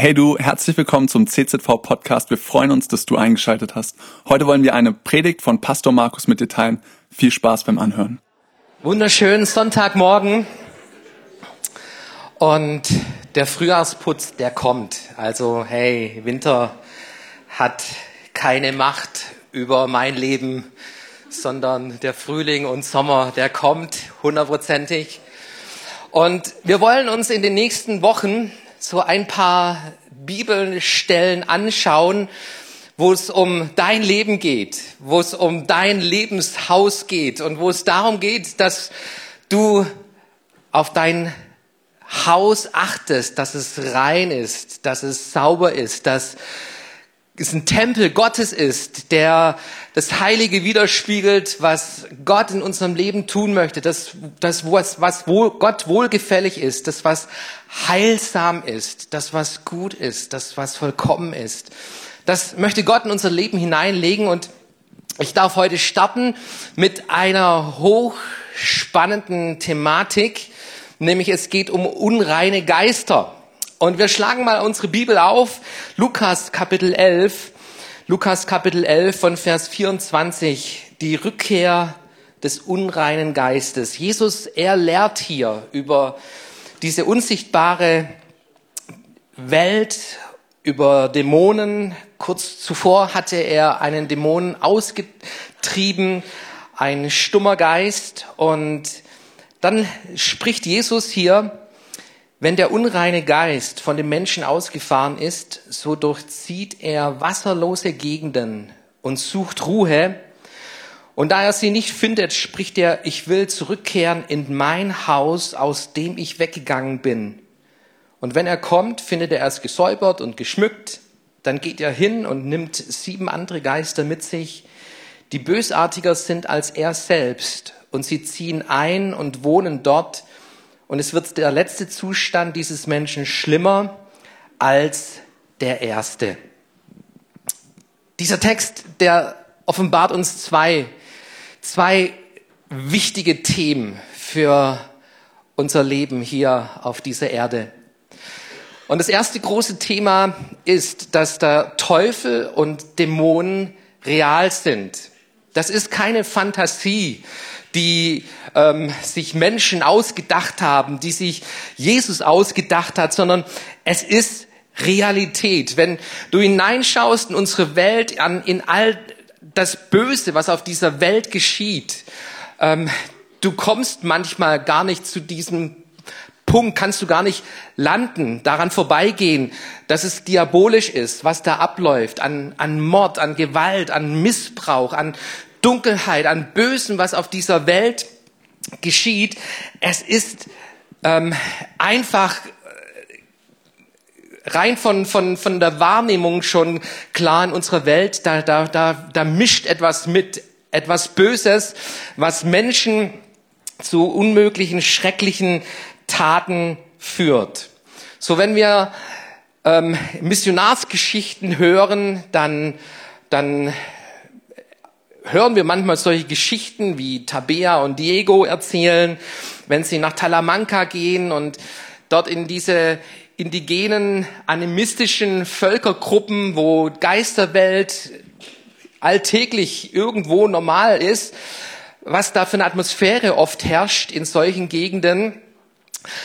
Hey du, herzlich willkommen zum CZV Podcast. Wir freuen uns, dass du eingeschaltet hast. Heute wollen wir eine Predigt von Pastor Markus mit dir teilen. Viel Spaß beim Anhören. Wunderschönen Sonntagmorgen. Und der Frühjahrsputz, der kommt. Also hey, Winter hat keine Macht über mein Leben, sondern der Frühling und Sommer, der kommt hundertprozentig. Und wir wollen uns in den nächsten Wochen so ein paar Bibelstellen anschauen, wo es um dein Leben geht, wo es um dein Lebenshaus geht und wo es darum geht, dass du auf dein Haus achtest, dass es rein ist, dass es sauber ist, dass es ein Tempel Gottes ist, der das Heilige widerspiegelt, was Gott in unserem Leben tun möchte, das, das was, was wohl, Gott wohlgefällig ist, das, was heilsam ist, das, was gut ist, das, was vollkommen ist. Das möchte Gott in unser Leben hineinlegen und ich darf heute starten mit einer hochspannenden Thematik, nämlich es geht um unreine Geister. Und wir schlagen mal unsere Bibel auf, Lukas Kapitel 11, Lukas Kapitel 11 von Vers 24, die Rückkehr des unreinen Geistes. Jesus, er lehrt hier über diese unsichtbare Welt, über Dämonen. Kurz zuvor hatte er einen Dämonen ausgetrieben, ein stummer Geist. Und dann spricht Jesus hier wenn der unreine Geist von dem Menschen ausgefahren ist, so durchzieht er wasserlose Gegenden und sucht Ruhe. Und da er sie nicht findet, spricht er, ich will zurückkehren in mein Haus, aus dem ich weggegangen bin. Und wenn er kommt, findet er es gesäubert und geschmückt. Dann geht er hin und nimmt sieben andere Geister mit sich, die bösartiger sind als er selbst. Und sie ziehen ein und wohnen dort, und es wird der letzte Zustand dieses Menschen schlimmer als der erste. Dieser Text, der offenbart uns zwei, zwei wichtige Themen für unser Leben hier auf dieser Erde. Und das erste große Thema ist, dass der Teufel und Dämonen real sind. Das ist keine Fantasie, die ähm, sich Menschen ausgedacht haben, die sich Jesus ausgedacht hat, sondern es ist Realität. Wenn du hineinschaust in unsere Welt, an, in all das Böse, was auf dieser Welt geschieht, ähm, du kommst manchmal gar nicht zu diesem Punkt, kannst du gar nicht landen, daran vorbeigehen, dass es diabolisch ist, was da abläuft, an, an Mord, an Gewalt, an Missbrauch, an Dunkelheit, an Bösen, was auf dieser Welt geschieht. Es ist ähm, einfach äh, rein von, von, von der Wahrnehmung schon klar in unserer Welt, da, da, da, da mischt etwas mit, etwas Böses, was Menschen zu unmöglichen, schrecklichen Taten führt. So, wenn wir ähm, Missionarsgeschichten hören, dann, dann hören wir manchmal solche Geschichten wie Tabea und Diego erzählen, wenn sie nach Talamanca gehen und dort in diese indigenen, animistischen Völkergruppen, wo Geisterwelt alltäglich irgendwo normal ist, was da für eine Atmosphäre oft herrscht in solchen Gegenden.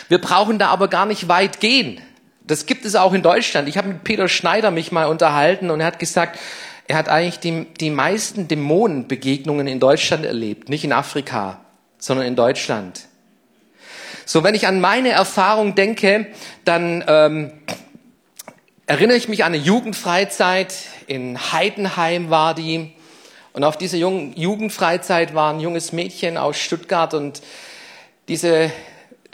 Wir brauchen da aber gar nicht weit gehen. Das gibt es auch in Deutschland. Ich habe mit Peter Schneider mich mal unterhalten und er hat gesagt, er hat eigentlich die, die meisten Dämonenbegegnungen in Deutschland erlebt, nicht in Afrika, sondern in Deutschland. So, wenn ich an meine Erfahrung denke, dann ähm, erinnere ich mich an eine Jugendfreizeit. In Heidenheim war die. Und auf dieser jungen Jugendfreizeit war ein junges Mädchen aus Stuttgart und diese,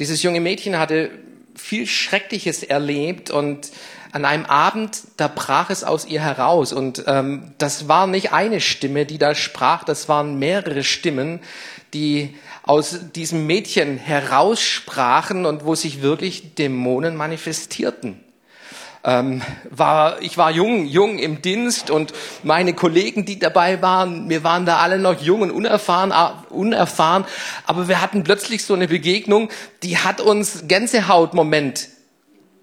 dieses junge Mädchen hatte viel Schreckliches erlebt und an einem Abend, da brach es aus ihr heraus. Und ähm, das war nicht eine Stimme, die da sprach, das waren mehrere Stimmen, die aus diesem Mädchen heraussprachen und wo sich wirklich Dämonen manifestierten. Ähm, war, ich war jung, jung im Dienst und meine Kollegen, die dabei waren, wir waren da alle noch jung und unerfahren, unerfahren, aber wir hatten plötzlich so eine Begegnung, die hat uns Gänsehautmoment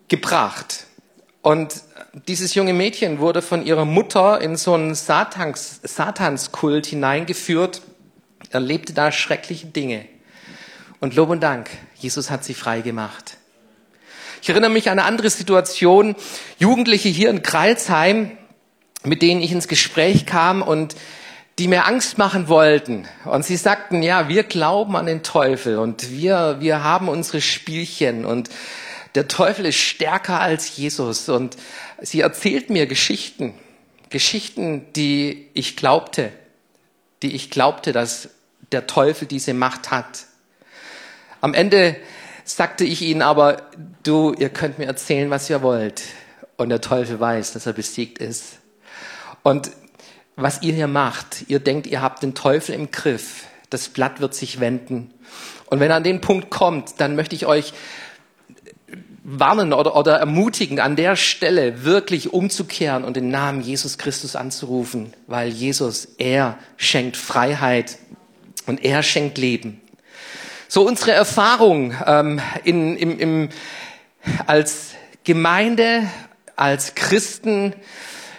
gebracht. Und dieses junge Mädchen wurde von ihrer Mutter in so einen Satans, Satanskult hineingeführt, erlebte da schreckliche Dinge. Und Lob und Dank, Jesus hat sie frei gemacht. Ich erinnere mich an eine andere Situation, Jugendliche hier in Kreilsheim, mit denen ich ins Gespräch kam und die mir Angst machen wollten. Und sie sagten, ja, wir glauben an den Teufel und wir, wir haben unsere Spielchen und der Teufel ist stärker als Jesus. Und sie erzählt mir Geschichten, Geschichten, die ich glaubte, die ich glaubte, dass der Teufel diese Macht hat. Am Ende sagte ich ihnen aber, du, ihr könnt mir erzählen, was ihr wollt. Und der Teufel weiß, dass er besiegt ist. Und was ihr hier macht, ihr denkt, ihr habt den Teufel im Griff. Das Blatt wird sich wenden. Und wenn er an den Punkt kommt, dann möchte ich euch warnen oder, oder ermutigen, an der Stelle wirklich umzukehren und den Namen Jesus Christus anzurufen, weil Jesus, er schenkt Freiheit und er schenkt Leben. So unsere Erfahrung ähm, in, im, im, als Gemeinde, als Christen,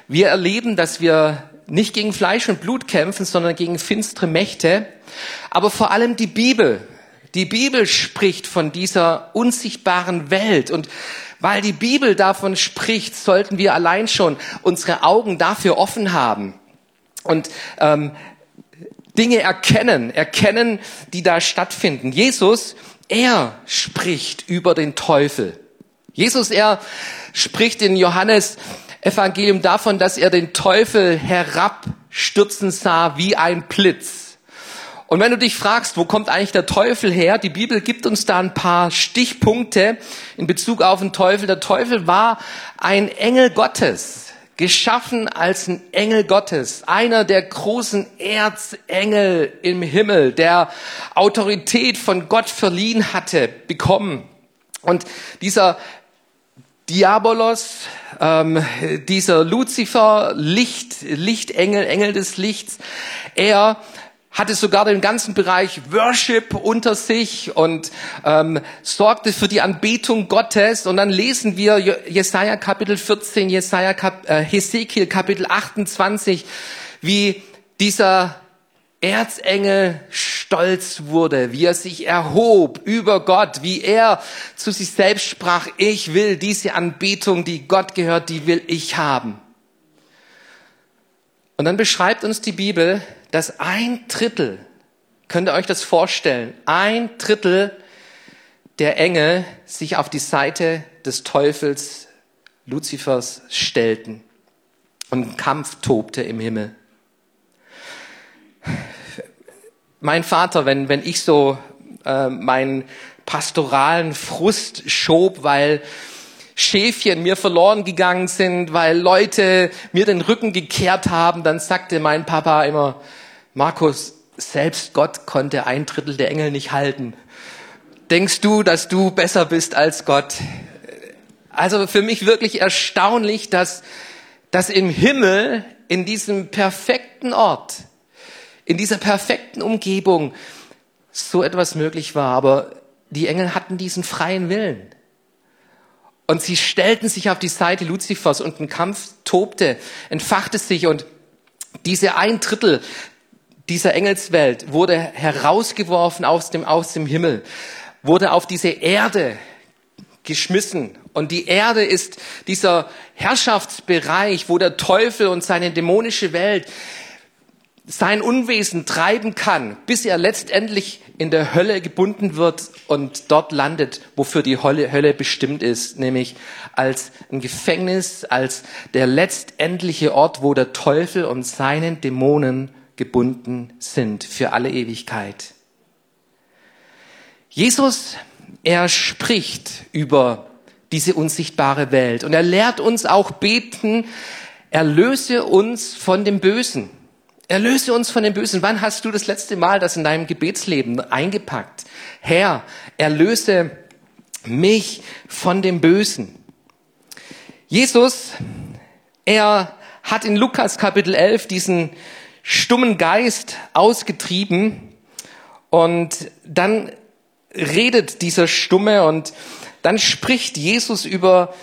wir erleben, dass wir nicht gegen Fleisch und Blut kämpfen, sondern gegen finstere Mächte, aber vor allem die Bibel. Die Bibel spricht von dieser unsichtbaren Welt. Und weil die Bibel davon spricht, sollten wir allein schon unsere Augen dafür offen haben. Und ähm, Dinge erkennen, erkennen, die da stattfinden. Jesus, er spricht über den Teufel. Jesus, er spricht in Johannes Evangelium davon, dass er den Teufel herabstürzen sah wie ein Blitz. Und wenn du dich fragst, wo kommt eigentlich der Teufel her? Die Bibel gibt uns da ein paar Stichpunkte in Bezug auf den Teufel. Der Teufel war ein Engel Gottes, geschaffen als ein Engel Gottes, einer der großen Erzengel im Himmel, der Autorität von Gott verliehen hatte, bekommen. Und dieser Diabolos, ähm, dieser Luzifer, Licht, Lichtengel, Engel des Lichts, er hatte sogar den ganzen Bereich Worship unter sich und ähm, sorgte für die Anbetung Gottes. Und dann lesen wir Jesaja Kapitel 14, Jesaja Kap äh, Hesekiel Kapitel 28, wie dieser Erzengel stolz wurde, wie er sich erhob über Gott, wie er zu sich selbst sprach, ich will diese Anbetung, die Gott gehört, die will ich haben. Und dann beschreibt uns die Bibel, dass ein Drittel, könnt ihr euch das vorstellen, ein Drittel der Engel sich auf die Seite des Teufels Luzifers stellten und Kampf tobte im Himmel. Mein Vater, wenn, wenn ich so äh, meinen pastoralen Frust schob, weil Schäfchen mir verloren gegangen sind, weil Leute mir den Rücken gekehrt haben, dann sagte mein Papa immer, Markus, selbst Gott konnte ein Drittel der Engel nicht halten. Denkst du, dass du besser bist als Gott? Also für mich wirklich erstaunlich, dass, dass im Himmel, in diesem perfekten Ort, in dieser perfekten Umgebung so etwas möglich war. Aber die Engel hatten diesen freien Willen. Und sie stellten sich auf die Seite Luzifers und ein Kampf tobte, entfachte sich und diese ein Drittel dieser Engelswelt wurde herausgeworfen aus dem, aus dem Himmel, wurde auf diese Erde geschmissen. Und die Erde ist dieser Herrschaftsbereich, wo der Teufel und seine dämonische Welt sein Unwesen treiben kann, bis er letztendlich in der Hölle gebunden wird und dort landet, wofür die Hölle, bestimmt ist, nämlich als ein Gefängnis, als der letztendliche Ort, wo der Teufel und seinen Dämonen gebunden sind für alle Ewigkeit. Jesus, er spricht über diese unsichtbare Welt und er lehrt uns auch beten, erlöse uns von dem Bösen. Erlöse uns von dem Bösen. Wann hast du das letzte Mal das in deinem Gebetsleben eingepackt? Herr, erlöse mich von dem Bösen. Jesus, er hat in Lukas Kapitel 11 diesen stummen Geist ausgetrieben und dann redet dieser Stumme und dann spricht Jesus über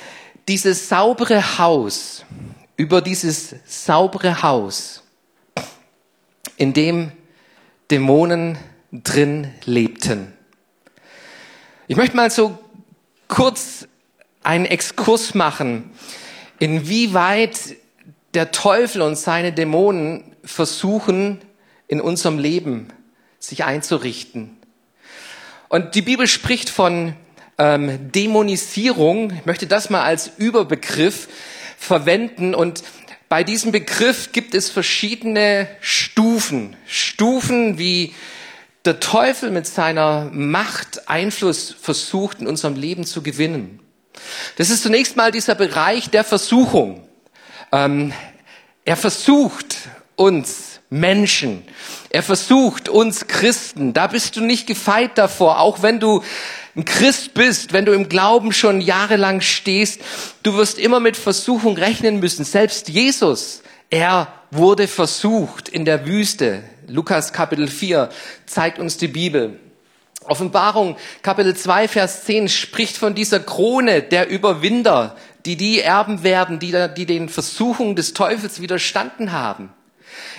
dieses saubere Haus, über dieses saubere Haus, in dem Dämonen drin lebten. Ich möchte mal so kurz einen Exkurs machen, inwieweit der Teufel und seine Dämonen versuchen, in unserem Leben sich einzurichten. Und die Bibel spricht von ähm, Dämonisierung. Ich möchte das mal als Überbegriff verwenden. Und bei diesem Begriff gibt es verschiedene Stufen. Stufen, wie der Teufel mit seiner Macht Einfluss versucht, in unserem Leben zu gewinnen. Das ist zunächst mal dieser Bereich der Versuchung. Ähm, er versucht uns Menschen. Er versucht uns Christen. Da bist du nicht gefeit davor, auch wenn du ein Christ bist, wenn du im Glauben schon jahrelang stehst. Du wirst immer mit Versuchung rechnen müssen. Selbst Jesus, er wurde versucht in der Wüste. Lukas Kapitel 4 zeigt uns die Bibel. Offenbarung Kapitel 2 Vers 10 spricht von dieser Krone der Überwinder, die die erben werden, die, die den Versuchungen des Teufels widerstanden haben.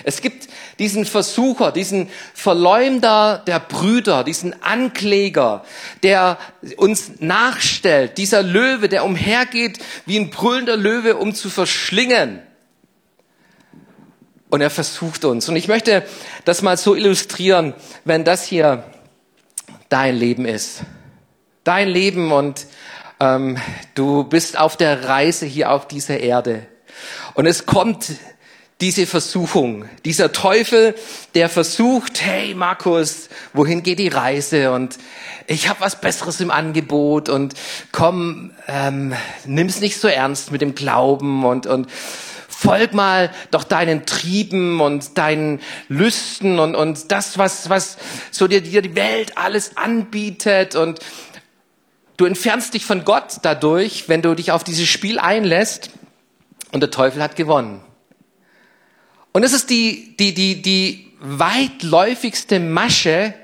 Es gibt diesen Versucher, diesen Verleumder der Brüder, diesen Ankläger, der uns nachstellt, dieser Löwe, der umhergeht wie ein brüllender Löwe, um zu verschlingen. Und er versucht uns. Und ich möchte das mal so illustrieren, wenn das hier dein Leben ist. Dein Leben und ähm, du bist auf der Reise hier auf dieser Erde. Und es kommt diese Versuchung, dieser Teufel, der versucht, hey Markus, wohin geht die Reise? Und ich habe was Besseres im Angebot. Und komm, ähm, nimm's nicht so ernst mit dem Glauben. Und und folg mal doch deinen Trieben und deinen Lüsten. Und, und das, was, was so dir, dir die Welt alles anbietet. Und du entfernst dich von Gott dadurch, wenn du dich auf dieses Spiel einlässt. Und der Teufel hat gewonnen. Und es ist die, die, die, die weitläufigste Masche,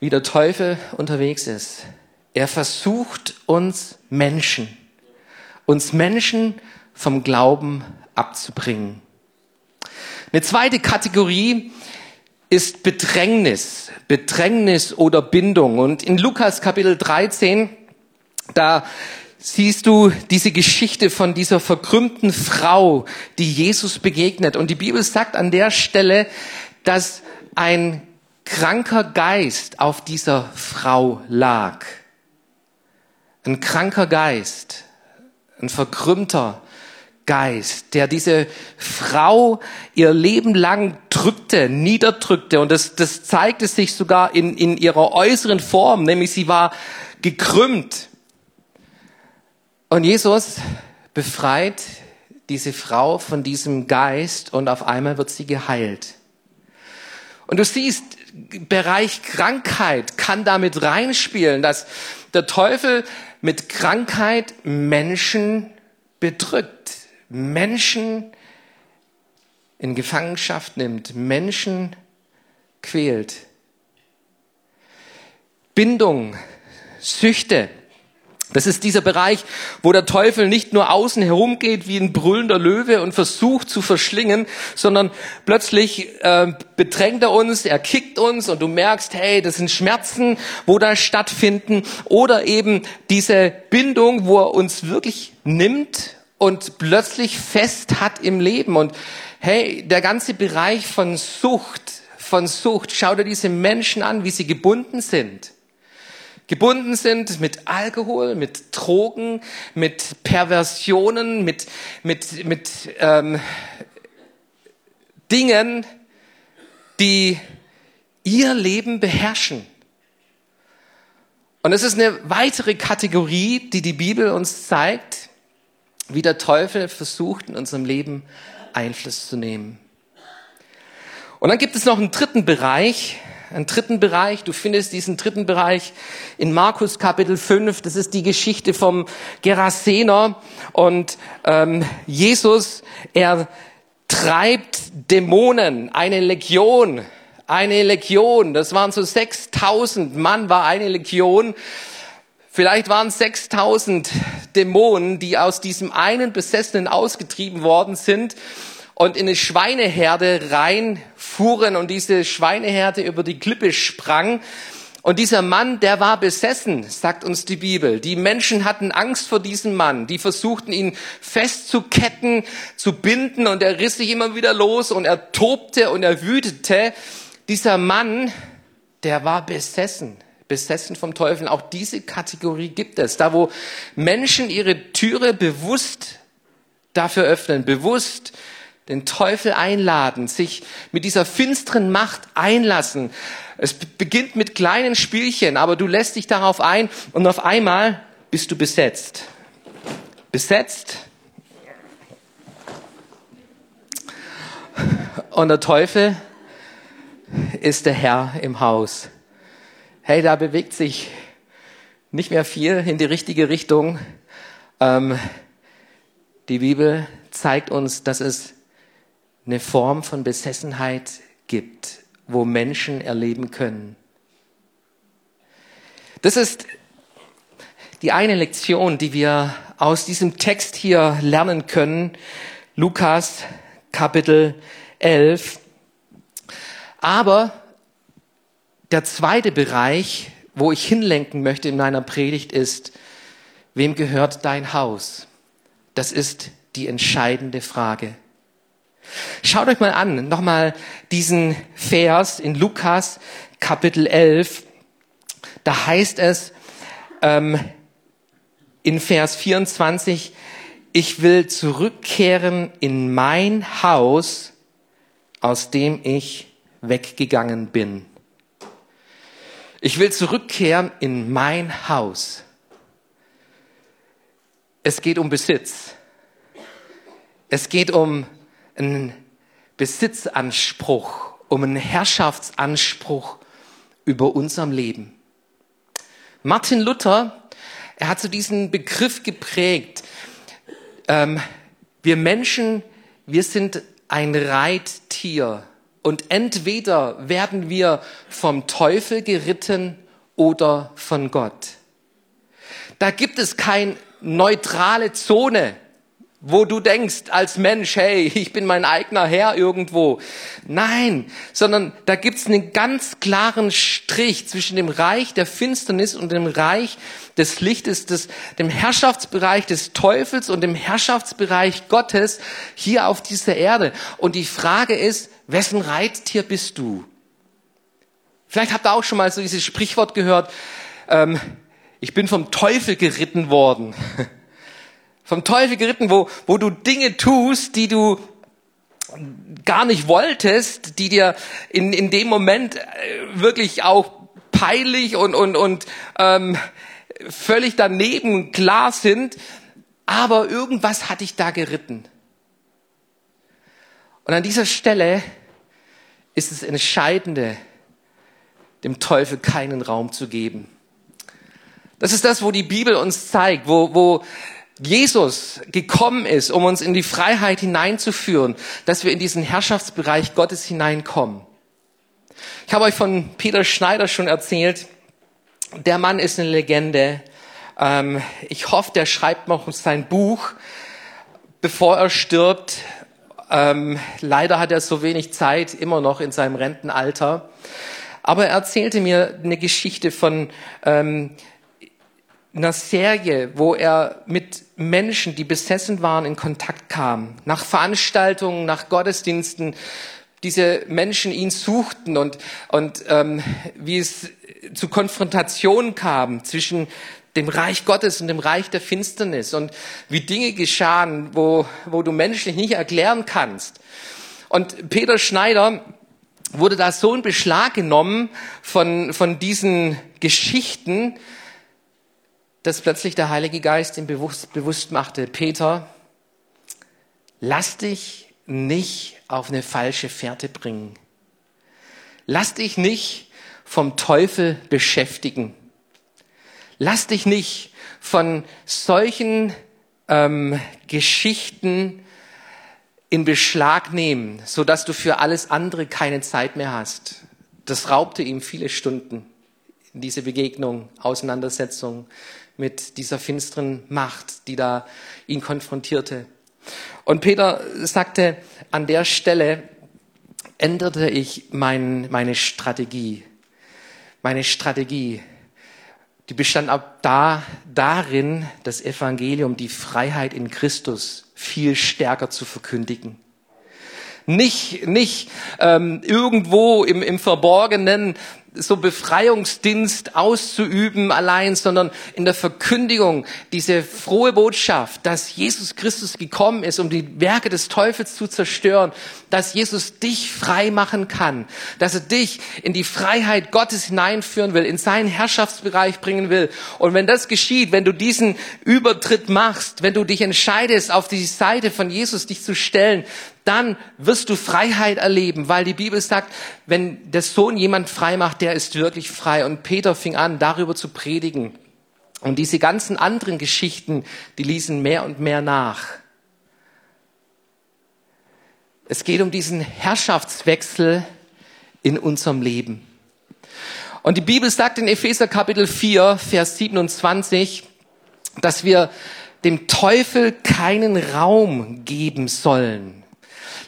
wie der Teufel unterwegs ist. Er versucht uns Menschen, uns Menschen vom Glauben abzubringen. Eine zweite Kategorie ist Bedrängnis, Bedrängnis oder Bindung. Und in Lukas Kapitel 13, da siehst du diese Geschichte von dieser verkrümmten Frau, die Jesus begegnet. Und die Bibel sagt an der Stelle, dass ein kranker Geist auf dieser Frau lag. Ein kranker Geist, ein verkrümmter Geist, der diese Frau ihr Leben lang drückte, niederdrückte. Und das, das zeigte sich sogar in, in ihrer äußeren Form, nämlich sie war gekrümmt. Und Jesus befreit diese Frau von diesem Geist und auf einmal wird sie geheilt. Und du siehst, Bereich Krankheit kann damit reinspielen, dass der Teufel mit Krankheit Menschen bedrückt. Menschen in Gefangenschaft nimmt, Menschen quält. Bindung, Süchte. Das ist dieser Bereich, wo der Teufel nicht nur außen herumgeht wie ein brüllender Löwe und versucht zu verschlingen, sondern plötzlich äh, bedrängt er uns, er kickt uns und du merkst, hey, das sind Schmerzen, wo da stattfinden. Oder eben diese Bindung, wo er uns wirklich nimmt und plötzlich fest hat im Leben. Und hey, der ganze Bereich von Sucht, von Sucht, schau dir diese Menschen an, wie sie gebunden sind. Gebunden sind mit Alkohol, mit Drogen, mit Perversionen, mit, mit, mit ähm, Dingen, die ihr Leben beherrschen. Und es ist eine weitere Kategorie, die die Bibel uns zeigt, wie der Teufel versucht, in unserem Leben Einfluss zu nehmen. Und dann gibt es noch einen dritten Bereich, einen dritten Bereich. Du findest diesen dritten Bereich in Markus Kapitel 5. Das ist die Geschichte vom Gerasener. Und ähm, Jesus, er treibt Dämonen, eine Legion, eine Legion. Das waren so 6000 Mann, war eine Legion Vielleicht waren 6000 Dämonen, die aus diesem einen Besessenen ausgetrieben worden sind und in eine Schweineherde reinfuhren und diese Schweineherde über die Klippe sprang. Und dieser Mann, der war besessen, sagt uns die Bibel. Die Menschen hatten Angst vor diesem Mann. Die versuchten ihn festzuketten, zu binden und er riss sich immer wieder los und er tobte und er wütete. Dieser Mann, der war besessen besessen vom Teufel. Auch diese Kategorie gibt es. Da, wo Menschen ihre Türe bewusst dafür öffnen, bewusst den Teufel einladen, sich mit dieser finsteren Macht einlassen. Es beginnt mit kleinen Spielchen, aber du lässt dich darauf ein und auf einmal bist du besetzt. Besetzt. Und der Teufel ist der Herr im Haus hey, da bewegt sich nicht mehr viel in die richtige Richtung. Ähm, die Bibel zeigt uns, dass es eine Form von Besessenheit gibt, wo Menschen erleben können. Das ist die eine Lektion, die wir aus diesem Text hier lernen können. Lukas Kapitel 11. Aber der zweite Bereich, wo ich hinlenken möchte in meiner Predigt, ist, wem gehört dein Haus? Das ist die entscheidende Frage. Schaut euch mal an, nochmal diesen Vers in Lukas Kapitel 11. Da heißt es ähm, in Vers 24, ich will zurückkehren in mein Haus, aus dem ich weggegangen bin. Ich will zurückkehren in mein Haus. Es geht um Besitz. Es geht um einen Besitzanspruch, um einen Herrschaftsanspruch über unserem Leben. Martin Luther, er hat so diesen Begriff geprägt. Ähm, wir Menschen, wir sind ein Reittier. Und entweder werden wir vom Teufel geritten oder von Gott. Da gibt es keine neutrale Zone, wo du denkst als Mensch, hey, ich bin mein eigener Herr irgendwo. Nein, sondern da gibt's einen ganz klaren Strich zwischen dem Reich der Finsternis und dem Reich des Lichtes, des, dem Herrschaftsbereich des Teufels und dem Herrschaftsbereich Gottes hier auf dieser Erde. Und die Frage ist, wessen Reittier bist du? Vielleicht habt ihr auch schon mal so dieses Sprichwort gehört, ähm, ich bin vom Teufel geritten worden. vom Teufel geritten, wo, wo du Dinge tust, die du gar nicht wolltest, die dir in, in dem Moment äh, wirklich auch peinlich und, und, und ähm, völlig daneben klar sind, aber irgendwas hat dich da geritten. Und an dieser Stelle ist es Entscheidende, dem Teufel keinen Raum zu geben. Das ist das, wo die Bibel uns zeigt, wo, wo Jesus gekommen ist, um uns in die Freiheit hineinzuführen, dass wir in diesen Herrschaftsbereich Gottes hineinkommen. Ich habe euch von Peter Schneider schon erzählt. Der Mann ist eine Legende. Ähm, ich hoffe, der schreibt noch sein Buch, bevor er stirbt. Ähm, leider hat er so wenig Zeit, immer noch in seinem Rentenalter. Aber er erzählte mir eine Geschichte von ähm, einer Serie, wo er mit Menschen, die besessen waren, in Kontakt kam. Nach Veranstaltungen, nach Gottesdiensten, diese Menschen ihn suchten und, und ähm, wie es zu Konfrontationen kam zwischen dem Reich Gottes und dem Reich der Finsternis und wie Dinge geschahen, wo, wo du menschlich nicht erklären kannst. Und Peter Schneider wurde da so in Beschlag genommen von, von diesen Geschichten, dass plötzlich der Heilige Geist ihm bewusst, bewusst machte, Peter, lass dich nicht auf eine falsche Fährte bringen. Lass dich nicht vom Teufel beschäftigen. Lass dich nicht von solchen ähm, Geschichten in Beschlag nehmen, so dass du für alles andere keine Zeit mehr hast. Das raubte ihm viele Stunden, diese Begegnung, Auseinandersetzung mit dieser finsteren Macht, die da ihn konfrontierte. Und Peter sagte, an der Stelle änderte ich mein, meine Strategie. Meine Strategie, die bestand ab da darin, das Evangelium, die Freiheit in Christus viel stärker zu verkündigen nicht, nicht ähm, irgendwo im, im Verborgenen so Befreiungsdienst auszuüben allein, sondern in der Verkündigung diese frohe Botschaft, dass Jesus Christus gekommen ist, um die Werke des Teufels zu zerstören, dass Jesus dich frei machen kann, dass er dich in die Freiheit Gottes hineinführen will, in seinen Herrschaftsbereich bringen will. Und wenn das geschieht, wenn du diesen Übertritt machst, wenn du dich entscheidest, auf die Seite von Jesus dich zu stellen, dann wirst du Freiheit erleben, weil die Bibel sagt, wenn der Sohn jemand frei macht, der ist wirklich frei. Und Peter fing an, darüber zu predigen. Und diese ganzen anderen Geschichten, die ließen mehr und mehr nach. Es geht um diesen Herrschaftswechsel in unserem Leben. Und die Bibel sagt in Epheser Kapitel 4, Vers 27, dass wir dem Teufel keinen Raum geben sollen.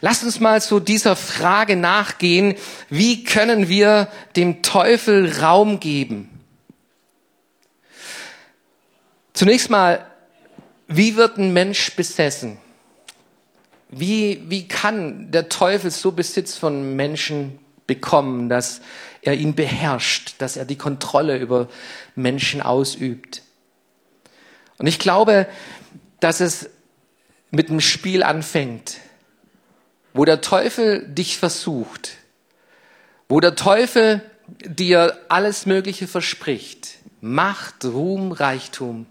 Lass uns mal so dieser Frage nachgehen, wie können wir dem Teufel Raum geben? Zunächst mal, wie wird ein Mensch besessen? Wie, wie kann der Teufel so Besitz von Menschen bekommen, dass er ihn beherrscht, dass er die Kontrolle über Menschen ausübt? Und ich glaube, dass es mit einem Spiel anfängt wo der Teufel dich versucht, wo der Teufel dir alles Mögliche verspricht, Macht, Ruhm, Reichtum,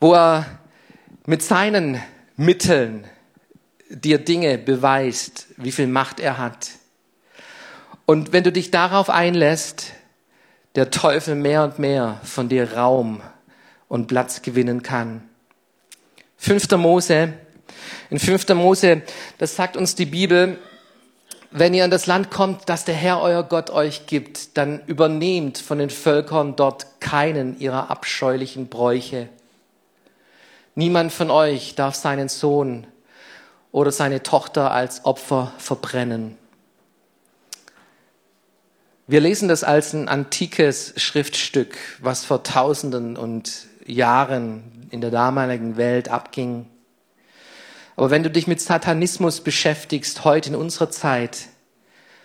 wo er mit seinen Mitteln dir Dinge beweist, wie viel Macht er hat. Und wenn du dich darauf einlässt, der Teufel mehr und mehr von dir Raum und Platz gewinnen kann. 5. Mose in 5. Mose, das sagt uns die Bibel, wenn ihr in das Land kommt, das der Herr euer Gott euch gibt, dann übernehmt von den Völkern dort keinen ihrer abscheulichen Bräuche. Niemand von euch darf seinen Sohn oder seine Tochter als Opfer verbrennen. Wir lesen das als ein antikes Schriftstück, was vor Tausenden und Jahren in der damaligen Welt abging. Aber wenn du dich mit Satanismus beschäftigst, heute in unserer Zeit,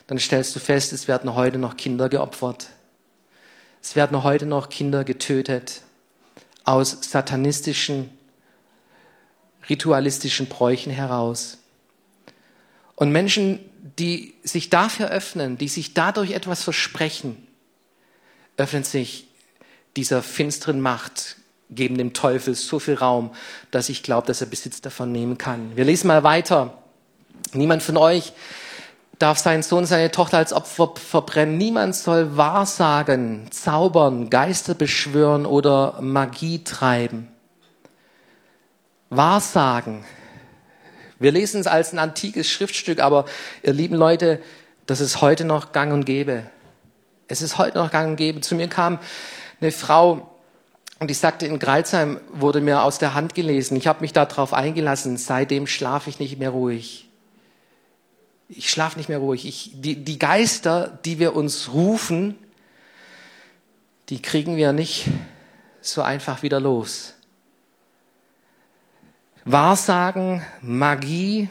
dann stellst du fest, es werden heute noch Kinder geopfert. Es werden heute noch Kinder getötet aus satanistischen, ritualistischen Bräuchen heraus. Und Menschen, die sich dafür öffnen, die sich dadurch etwas versprechen, öffnen sich dieser finsteren Macht geben dem Teufel so viel Raum, dass ich glaube, dass er Besitz davon nehmen kann. Wir lesen mal weiter. Niemand von euch darf seinen Sohn, seine Tochter als Opfer verbrennen. Niemand soll Wahrsagen, zaubern, Geister beschwören oder Magie treiben. Wahrsagen. Wir lesen es als ein antikes Schriftstück, aber ihr lieben Leute, das ist heute noch gang und gäbe. Es ist heute noch gang und gäbe. Zu mir kam eine Frau, und ich sagte, in Greilsheim wurde mir aus der Hand gelesen. Ich habe mich darauf eingelassen. Seitdem schlafe ich nicht mehr ruhig. Ich schlafe nicht mehr ruhig. Ich, die, die Geister, die wir uns rufen, die kriegen wir nicht so einfach wieder los. Wahrsagen, Magie,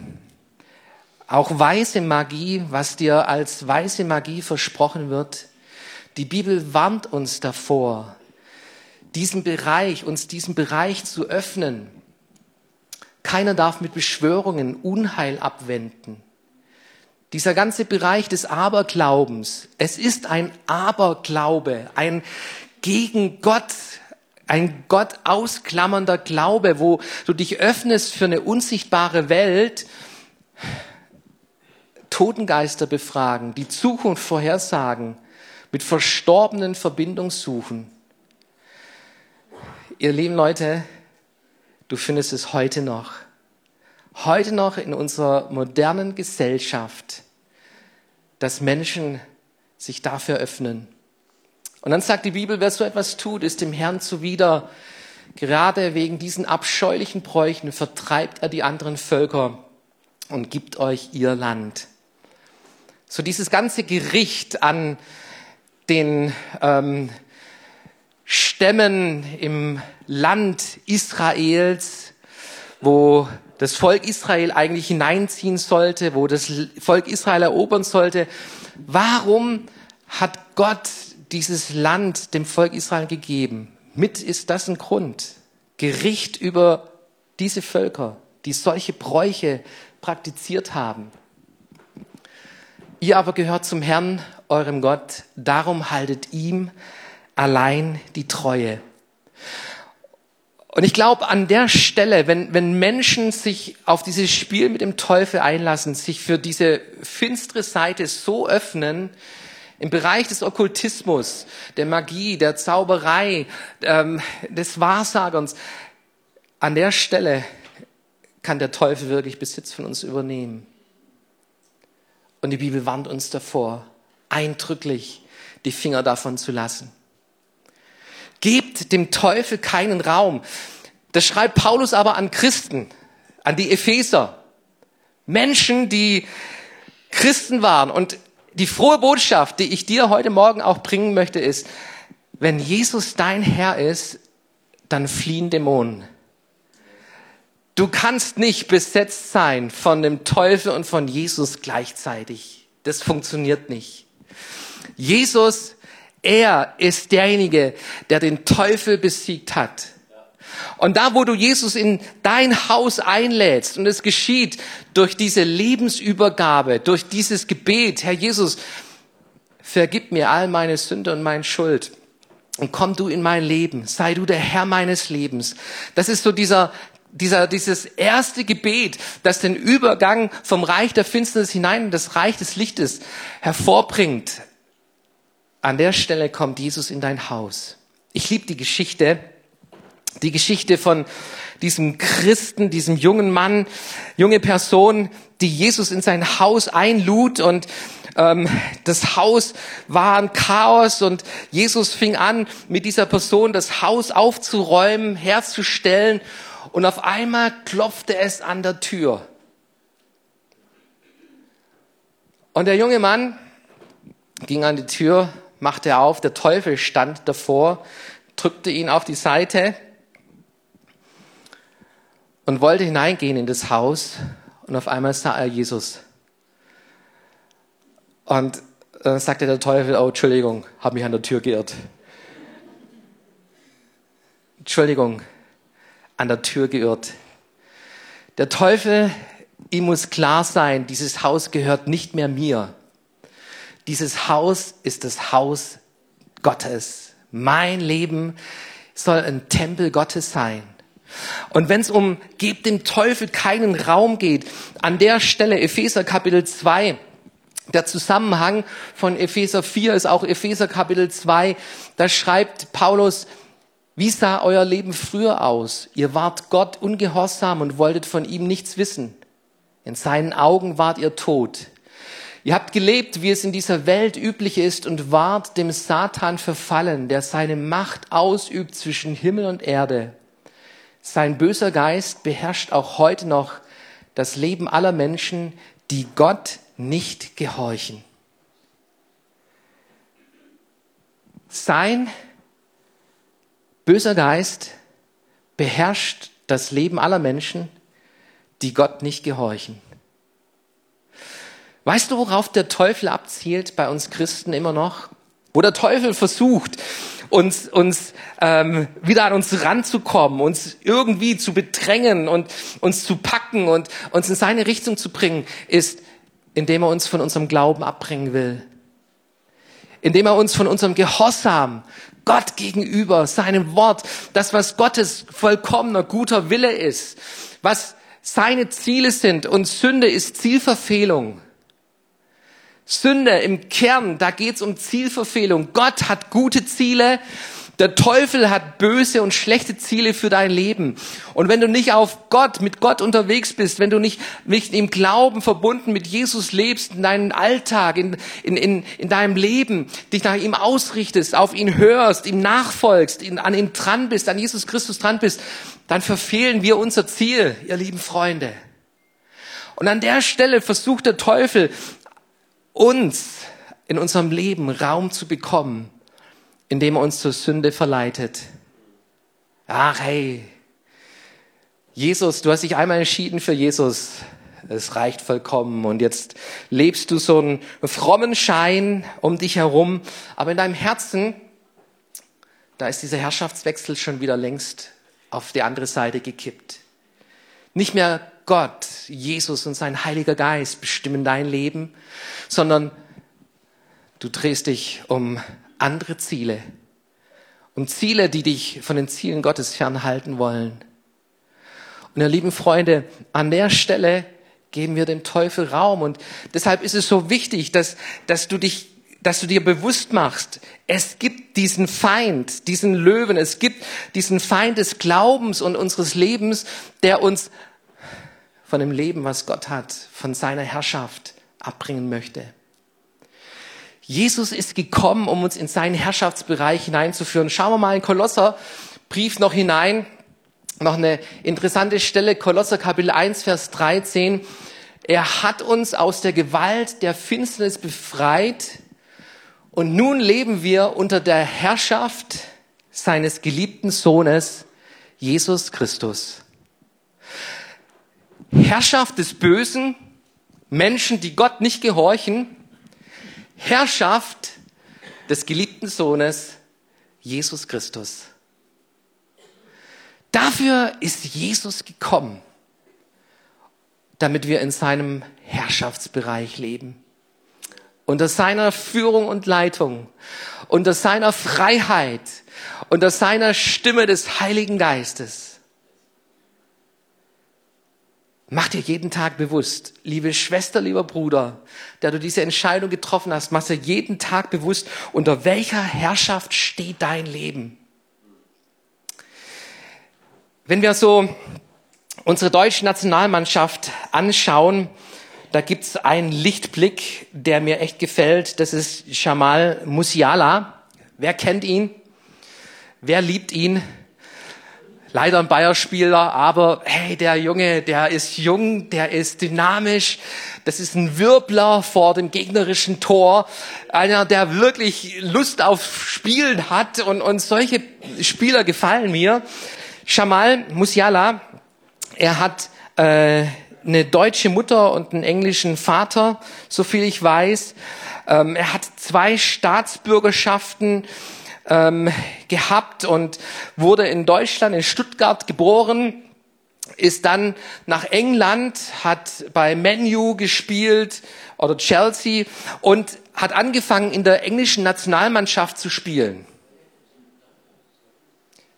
auch weiße Magie, was dir als weiße Magie versprochen wird. Die Bibel warnt uns davor, diesen Bereich, uns diesen Bereich zu öffnen. Keiner darf mit Beschwörungen Unheil abwenden. Dieser ganze Bereich des Aberglaubens, es ist ein Aberglaube, ein gegen Gott, ein Gott ausklammernder Glaube, wo du dich öffnest für eine unsichtbare Welt, Totengeister befragen, die Zukunft vorhersagen, mit Verstorbenen Verbindung suchen. Ihr lieben Leute, du findest es heute noch. Heute noch in unserer modernen Gesellschaft, dass Menschen sich dafür öffnen. Und dann sagt die Bibel, wer so etwas tut, ist dem Herrn zuwider. Gerade wegen diesen abscheulichen Bräuchen vertreibt er die anderen Völker und gibt euch ihr Land. So dieses ganze Gericht an den ähm, Stämmen im Land Israels, wo das Volk Israel eigentlich hineinziehen sollte, wo das Volk Israel erobern sollte. Warum hat Gott dieses Land dem Volk Israel gegeben? Mit ist das ein Grund. Gericht über diese Völker, die solche Bräuche praktiziert haben. Ihr aber gehört zum Herrn, eurem Gott, darum haltet ihm allein die Treue. Und ich glaube, an der Stelle, wenn, wenn Menschen sich auf dieses Spiel mit dem Teufel einlassen, sich für diese finstere Seite so öffnen, im Bereich des Okkultismus, der Magie, der Zauberei, ähm, des Wahrsagerns, an der Stelle kann der Teufel wirklich Besitz von uns übernehmen. Und die Bibel warnt uns davor, eindrücklich die Finger davon zu lassen. Gebt dem Teufel keinen Raum. Das schreibt Paulus aber an Christen, an die Epheser. Menschen, die Christen waren. Und die frohe Botschaft, die ich dir heute Morgen auch bringen möchte, ist, wenn Jesus dein Herr ist, dann fliehen Dämonen. Du kannst nicht besetzt sein von dem Teufel und von Jesus gleichzeitig. Das funktioniert nicht. Jesus er ist derjenige, der den Teufel besiegt hat. Und da, wo du Jesus in dein Haus einlädst, und es geschieht durch diese Lebensübergabe, durch dieses Gebet, Herr Jesus, vergib mir all meine Sünde und meine Schuld. Und komm du in mein Leben, sei du der Herr meines Lebens. Das ist so dieser, dieser, dieses erste Gebet, das den Übergang vom Reich der Finsternis hinein in das Reich des Lichtes hervorbringt. An der Stelle kommt Jesus in dein Haus. Ich liebe die Geschichte, die Geschichte von diesem Christen, diesem jungen Mann, junge Person, die Jesus in sein Haus einlud und ähm, das Haus war ein Chaos und Jesus fing an, mit dieser Person das Haus aufzuräumen, herzustellen und auf einmal klopfte es an der Tür. Und der junge Mann ging an die Tür machte er auf, der Teufel stand davor, drückte ihn auf die Seite und wollte hineingehen in das Haus und auf einmal sah er Jesus. Und dann sagte der Teufel, oh Entschuldigung, habe mich an der Tür geirrt. Entschuldigung, an der Tür geirrt. Der Teufel, ihm muss klar sein, dieses Haus gehört nicht mehr mir. Dieses Haus ist das Haus Gottes. Mein Leben soll ein Tempel Gottes sein. Und wenn es um gebt dem Teufel keinen Raum geht, an der Stelle Epheser Kapitel 2, der Zusammenhang von Epheser 4 ist auch Epheser Kapitel 2, da schreibt Paulus, wie sah euer Leben früher aus? Ihr wart Gott ungehorsam und wolltet von ihm nichts wissen. In seinen Augen wart ihr tot. Ihr habt gelebt, wie es in dieser Welt üblich ist und wart dem Satan verfallen, der seine Macht ausübt zwischen Himmel und Erde. Sein böser Geist beherrscht auch heute noch das Leben aller Menschen, die Gott nicht gehorchen. Sein böser Geist beherrscht das Leben aller Menschen, die Gott nicht gehorchen. Weißt du, worauf der Teufel abzielt bei uns Christen immer noch? Wo der Teufel versucht, uns, uns ähm, wieder an uns ranzukommen, uns irgendwie zu bedrängen und uns zu packen und uns in seine Richtung zu bringen, ist, indem er uns von unserem Glauben abbringen will. Indem er uns von unserem Gehorsam Gott gegenüber, seinem Wort, das, was Gottes vollkommener, guter Wille ist, was seine Ziele sind und Sünde ist Zielverfehlung. Sünde im Kern, da geht es um Zielverfehlung. Gott hat gute Ziele, Der Teufel hat böse und schlechte Ziele für dein Leben. Und wenn du nicht auf Gott, mit Gott unterwegs bist, wenn du nicht, nicht im Glauben verbunden mit Jesus lebst, in deinem Alltag, in, in, in, in deinem Leben, dich nach ihm ausrichtest, auf ihn hörst, ihm nachfolgst, ihn, an ihm dran bist, an Jesus Christus dran bist, dann verfehlen wir unser Ziel, ihr lieben Freunde. Und an der Stelle versucht der Teufel, uns in unserem Leben Raum zu bekommen, indem er uns zur Sünde verleitet. Ach hey, Jesus, du hast dich einmal entschieden für Jesus. Es reicht vollkommen. Und jetzt lebst du so einen frommen Schein um dich herum. Aber in deinem Herzen, da ist dieser Herrschaftswechsel schon wieder längst auf die andere Seite gekippt. Nicht mehr Gott, Jesus und sein Heiliger Geist bestimmen dein Leben, sondern du drehst dich um andere Ziele, um Ziele, die dich von den Zielen Gottes fernhalten wollen. Und ihr lieben Freunde, an der Stelle geben wir dem Teufel Raum und deshalb ist es so wichtig, dass, dass du dich dass du dir bewusst machst, es gibt diesen Feind, diesen Löwen, es gibt diesen Feind des Glaubens und unseres Lebens, der uns von dem Leben, was Gott hat, von seiner Herrschaft abbringen möchte. Jesus ist gekommen, um uns in seinen Herrschaftsbereich hineinzuführen. Schauen wir mal in Kolosser Brief noch hinein. Noch eine interessante Stelle, Kolosser Kapitel 1, Vers 13. Er hat uns aus der Gewalt der Finsternis befreit und nun leben wir unter der Herrschaft seines geliebten Sohnes, Jesus Christus. Herrschaft des Bösen, Menschen, die Gott nicht gehorchen, Herrschaft des geliebten Sohnes, Jesus Christus. Dafür ist Jesus gekommen, damit wir in seinem Herrschaftsbereich leben. Unter seiner Führung und Leitung, unter seiner Freiheit, unter seiner Stimme des Heiligen Geistes. Mach dir jeden Tag bewusst, liebe Schwester, lieber Bruder, der du diese Entscheidung getroffen hast, mach dir jeden Tag bewusst, unter welcher Herrschaft steht dein Leben. Wenn wir so unsere deutsche Nationalmannschaft anschauen, da gibt's einen Lichtblick, der mir echt gefällt. Das ist Jamal Musiala. Wer kennt ihn? Wer liebt ihn? Leider ein Bayerspieler, aber hey, der Junge, der ist jung, der ist dynamisch, das ist ein Wirbler vor dem gegnerischen Tor, einer, der wirklich Lust auf Spielen hat und, und solche Spieler gefallen mir. Shamal Musiala, er hat äh, eine deutsche Mutter und einen englischen Vater, so viel ich weiß. Ähm, er hat zwei Staatsbürgerschaften ähm, gehabt und wurde in Deutschland, in Stuttgart geboren, ist dann nach England, hat bei Menu gespielt oder Chelsea und hat angefangen in der englischen Nationalmannschaft zu spielen.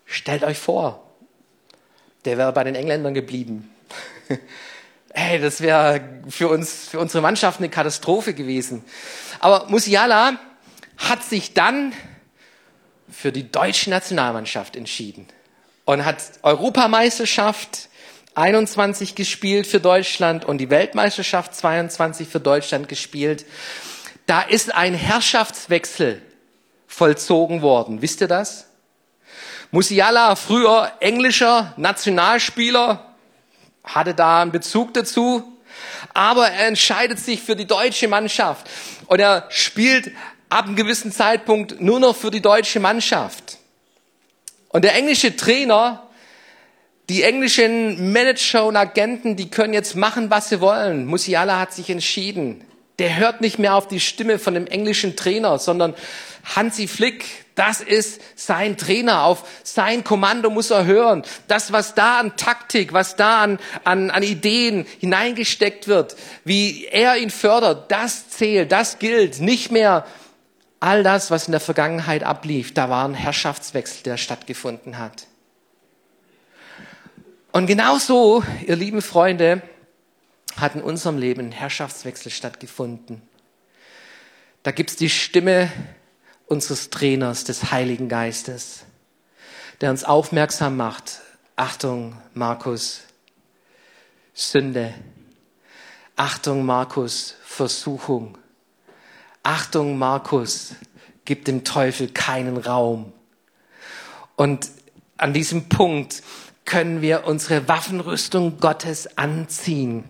Stellt euch vor, der wäre bei den Engländern geblieben. Hey, das wäre für uns, für unsere Mannschaft eine Katastrophe gewesen. Aber Musiala hat sich dann für die deutsche Nationalmannschaft entschieden und hat Europameisterschaft 21 gespielt für Deutschland und die Weltmeisterschaft 22 für Deutschland gespielt. Da ist ein Herrschaftswechsel vollzogen worden. Wisst ihr das? Musiala, früher englischer Nationalspieler, hatte da einen Bezug dazu, aber er entscheidet sich für die deutsche Mannschaft und er spielt ab einem gewissen Zeitpunkt nur noch für die deutsche Mannschaft. Und der englische Trainer, die englischen Manager und Agenten, die können jetzt machen, was sie wollen. Musiala hat sich entschieden. Der hört nicht mehr auf die Stimme von dem englischen Trainer, sondern Hansi Flick, das ist sein Trainer. Auf sein Kommando muss er hören. Das, was da an Taktik, was da an, an, an Ideen hineingesteckt wird, wie er ihn fördert, das zählt, das gilt. Nicht mehr all das, was in der Vergangenheit ablief, da war ein Herrschaftswechsel, der stattgefunden hat. Und genauso, ihr lieben Freunde, hat in unserem Leben ein Herrschaftswechsel stattgefunden. Da gibt's die Stimme unseres Trainers, des Heiligen Geistes. der uns aufmerksam macht. Achtung, Markus, Sünde. Achtung, Markus, Versuchung. Achtung, Markus, gib dem Teufel keinen Raum. Und an diesem Punkt können wir unsere Waffenrüstung Gottes anziehen.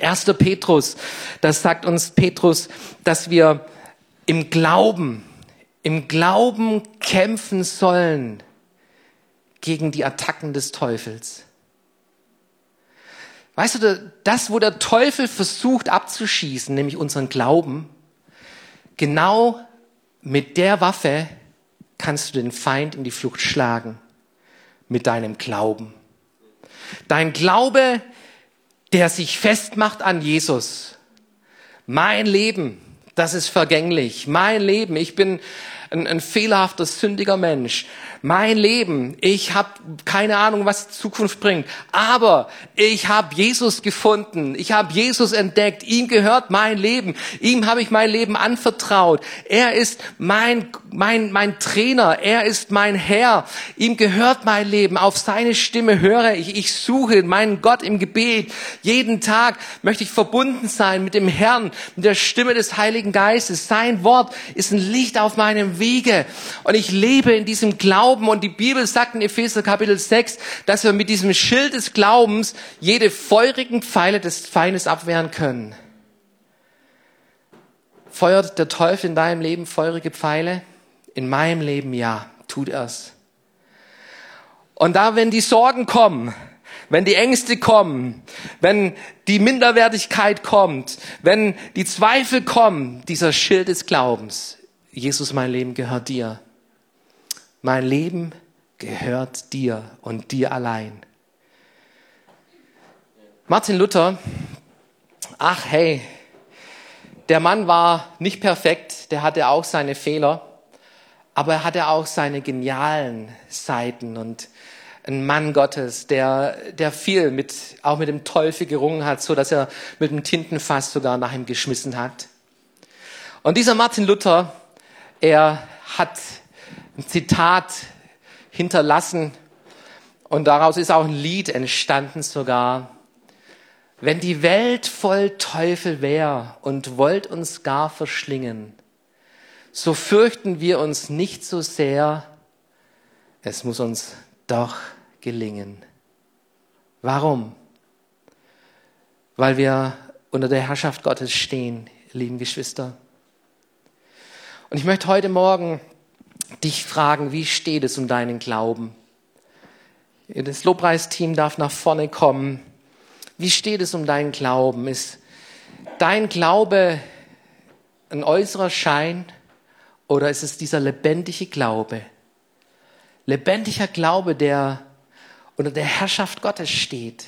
1. Petrus, das sagt uns Petrus, dass wir im Glauben, im Glauben kämpfen sollen gegen die Attacken des Teufels. Weißt du, das, wo der Teufel versucht abzuschießen, nämlich unseren Glauben, genau mit der Waffe kannst du den Feind in die Flucht schlagen. Mit deinem Glauben. Dein Glaube, der sich festmacht an Jesus. Mein Leben, das ist vergänglich. Mein Leben, ich bin ein, ein fehlerhafter, sündiger Mensch. Mein Leben, ich habe keine Ahnung, was die Zukunft bringt, aber ich habe Jesus gefunden, ich habe Jesus entdeckt, ihm gehört mein Leben, ihm habe ich mein Leben anvertraut. Er ist mein, mein, mein Trainer, er ist mein Herr, ihm gehört mein Leben, auf seine Stimme höre ich, ich suche meinen Gott im Gebet. Jeden Tag möchte ich verbunden sein mit dem Herrn, mit der Stimme des Heiligen Geistes. Sein Wort ist ein Licht auf meinem Wege und ich lebe in diesem Glauben Glauben. Und die Bibel sagt in Epheser Kapitel 6, dass wir mit diesem Schild des Glaubens jede feurigen Pfeile des Feindes abwehren können. Feuert der Teufel in deinem Leben feurige Pfeile? In meinem Leben ja, tut er's. Und da, wenn die Sorgen kommen, wenn die Ängste kommen, wenn die Minderwertigkeit kommt, wenn die Zweifel kommen, dieser Schild des Glaubens, Jesus, mein Leben gehört dir. Mein Leben gehört dir und dir allein. Martin Luther, ach hey, der Mann war nicht perfekt, der hatte auch seine Fehler, aber er hatte auch seine genialen Seiten und ein Mann Gottes, der, der viel mit, auch mit dem Teufel gerungen hat, so dass er mit dem Tintenfass sogar nach ihm geschmissen hat. Und dieser Martin Luther, er hat ein Zitat hinterlassen und daraus ist auch ein Lied entstanden sogar. Wenn die Welt voll Teufel wär und wollt uns gar verschlingen, so fürchten wir uns nicht so sehr, es muss uns doch gelingen. Warum? Weil wir unter der Herrschaft Gottes stehen, lieben Geschwister. Und ich möchte heute Morgen dich fragen, wie steht es um deinen Glauben? Das Lobpreisteam darf nach vorne kommen. Wie steht es um deinen Glauben? Ist dein Glaube ein äußerer Schein oder ist es dieser lebendige Glaube? Lebendiger Glaube, der unter der Herrschaft Gottes steht,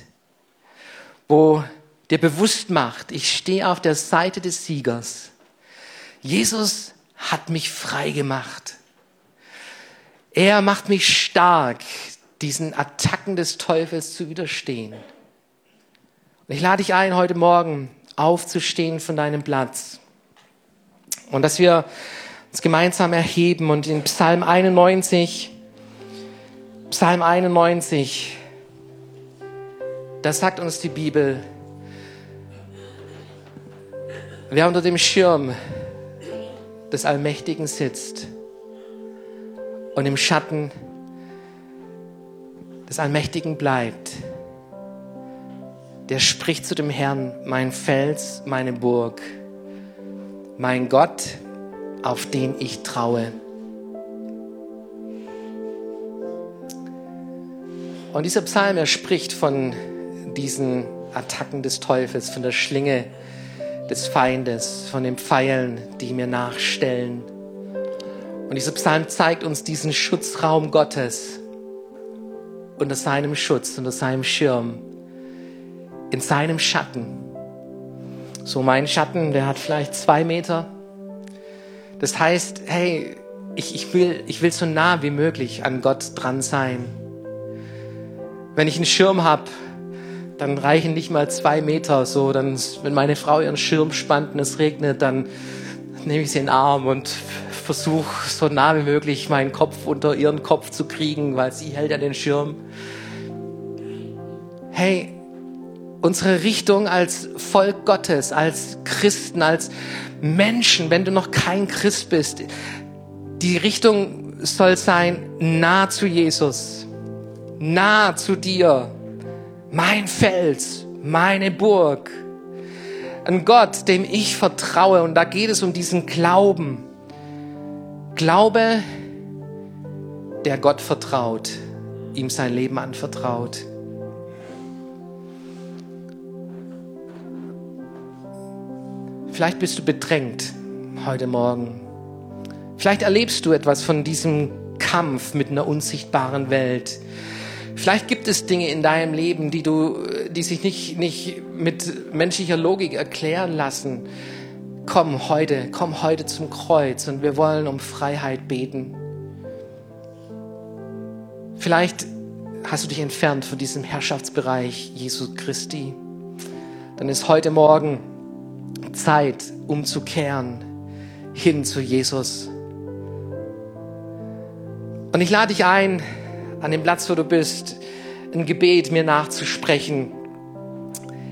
wo dir bewusst macht, ich stehe auf der Seite des Siegers. Jesus hat mich frei gemacht. Er macht mich stark, diesen Attacken des Teufels zu widerstehen. Und ich lade dich ein, heute Morgen aufzustehen von deinem Platz. Und dass wir uns gemeinsam erheben und in Psalm 91, Psalm 91, das sagt uns die Bibel, wer unter dem Schirm des Allmächtigen sitzt, und im Schatten des Allmächtigen bleibt, der spricht zu dem Herrn, mein Fels, meine Burg, mein Gott, auf den ich traue. Und dieser Psalm, er spricht von diesen Attacken des Teufels, von der Schlinge des Feindes, von den Pfeilen, die mir nachstellen und dieser Psalm zeigt uns diesen Schutzraum Gottes unter seinem Schutz, unter seinem Schirm, in seinem Schatten. So mein Schatten, der hat vielleicht zwei Meter. Das heißt, hey, ich, ich, will, ich will so nah wie möglich an Gott dran sein. Wenn ich einen Schirm habe, dann reichen nicht mal zwei Meter. So, dann, wenn meine Frau ihren Schirm spannt und es regnet, dann nehme ich sie in den Arm und versuche so nah wie möglich meinen Kopf unter ihren Kopf zu kriegen, weil sie hält ja den Schirm. Hey, unsere Richtung als Volk Gottes, als Christen, als Menschen, wenn du noch kein Christ bist, die Richtung soll sein, nah zu Jesus, nah zu dir, mein Fels, meine Burg, ein Gott, dem ich vertraue. Und da geht es um diesen Glauben. Glaube, der Gott vertraut, ihm sein Leben anvertraut. Vielleicht bist du bedrängt heute Morgen. Vielleicht erlebst du etwas von diesem Kampf mit einer unsichtbaren Welt. Vielleicht gibt es Dinge in deinem Leben, die du, die sich nicht, nicht mit menschlicher Logik erklären lassen. Komm heute, komm heute zum Kreuz und wir wollen um Freiheit beten. Vielleicht hast du dich entfernt von diesem Herrschaftsbereich Jesu Christi. Dann ist heute Morgen Zeit, umzukehren hin zu Jesus. Und ich lade dich ein, an dem Platz, wo du bist, ein Gebet mir nachzusprechen.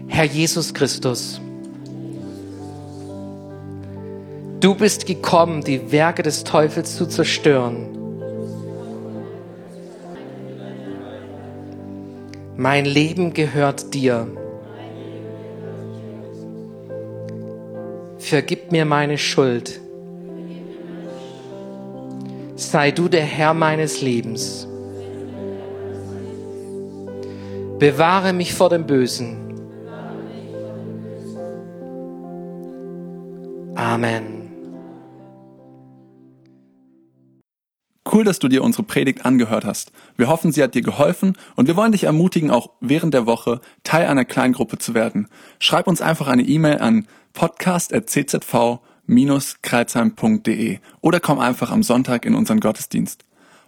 Herr Jesus Christus, du bist gekommen, die Werke des Teufels zu zerstören. Mein Leben gehört dir. Vergib mir meine Schuld. Sei du der Herr meines Lebens. Bewahre mich vor dem Bösen. Amen. Cool, dass du dir unsere Predigt angehört hast. Wir hoffen, sie hat dir geholfen und wir wollen dich ermutigen, auch während der Woche Teil einer Kleingruppe zu werden. Schreib uns einfach eine E-Mail an podcast.czv-kreuzheim.de oder komm einfach am Sonntag in unseren Gottesdienst.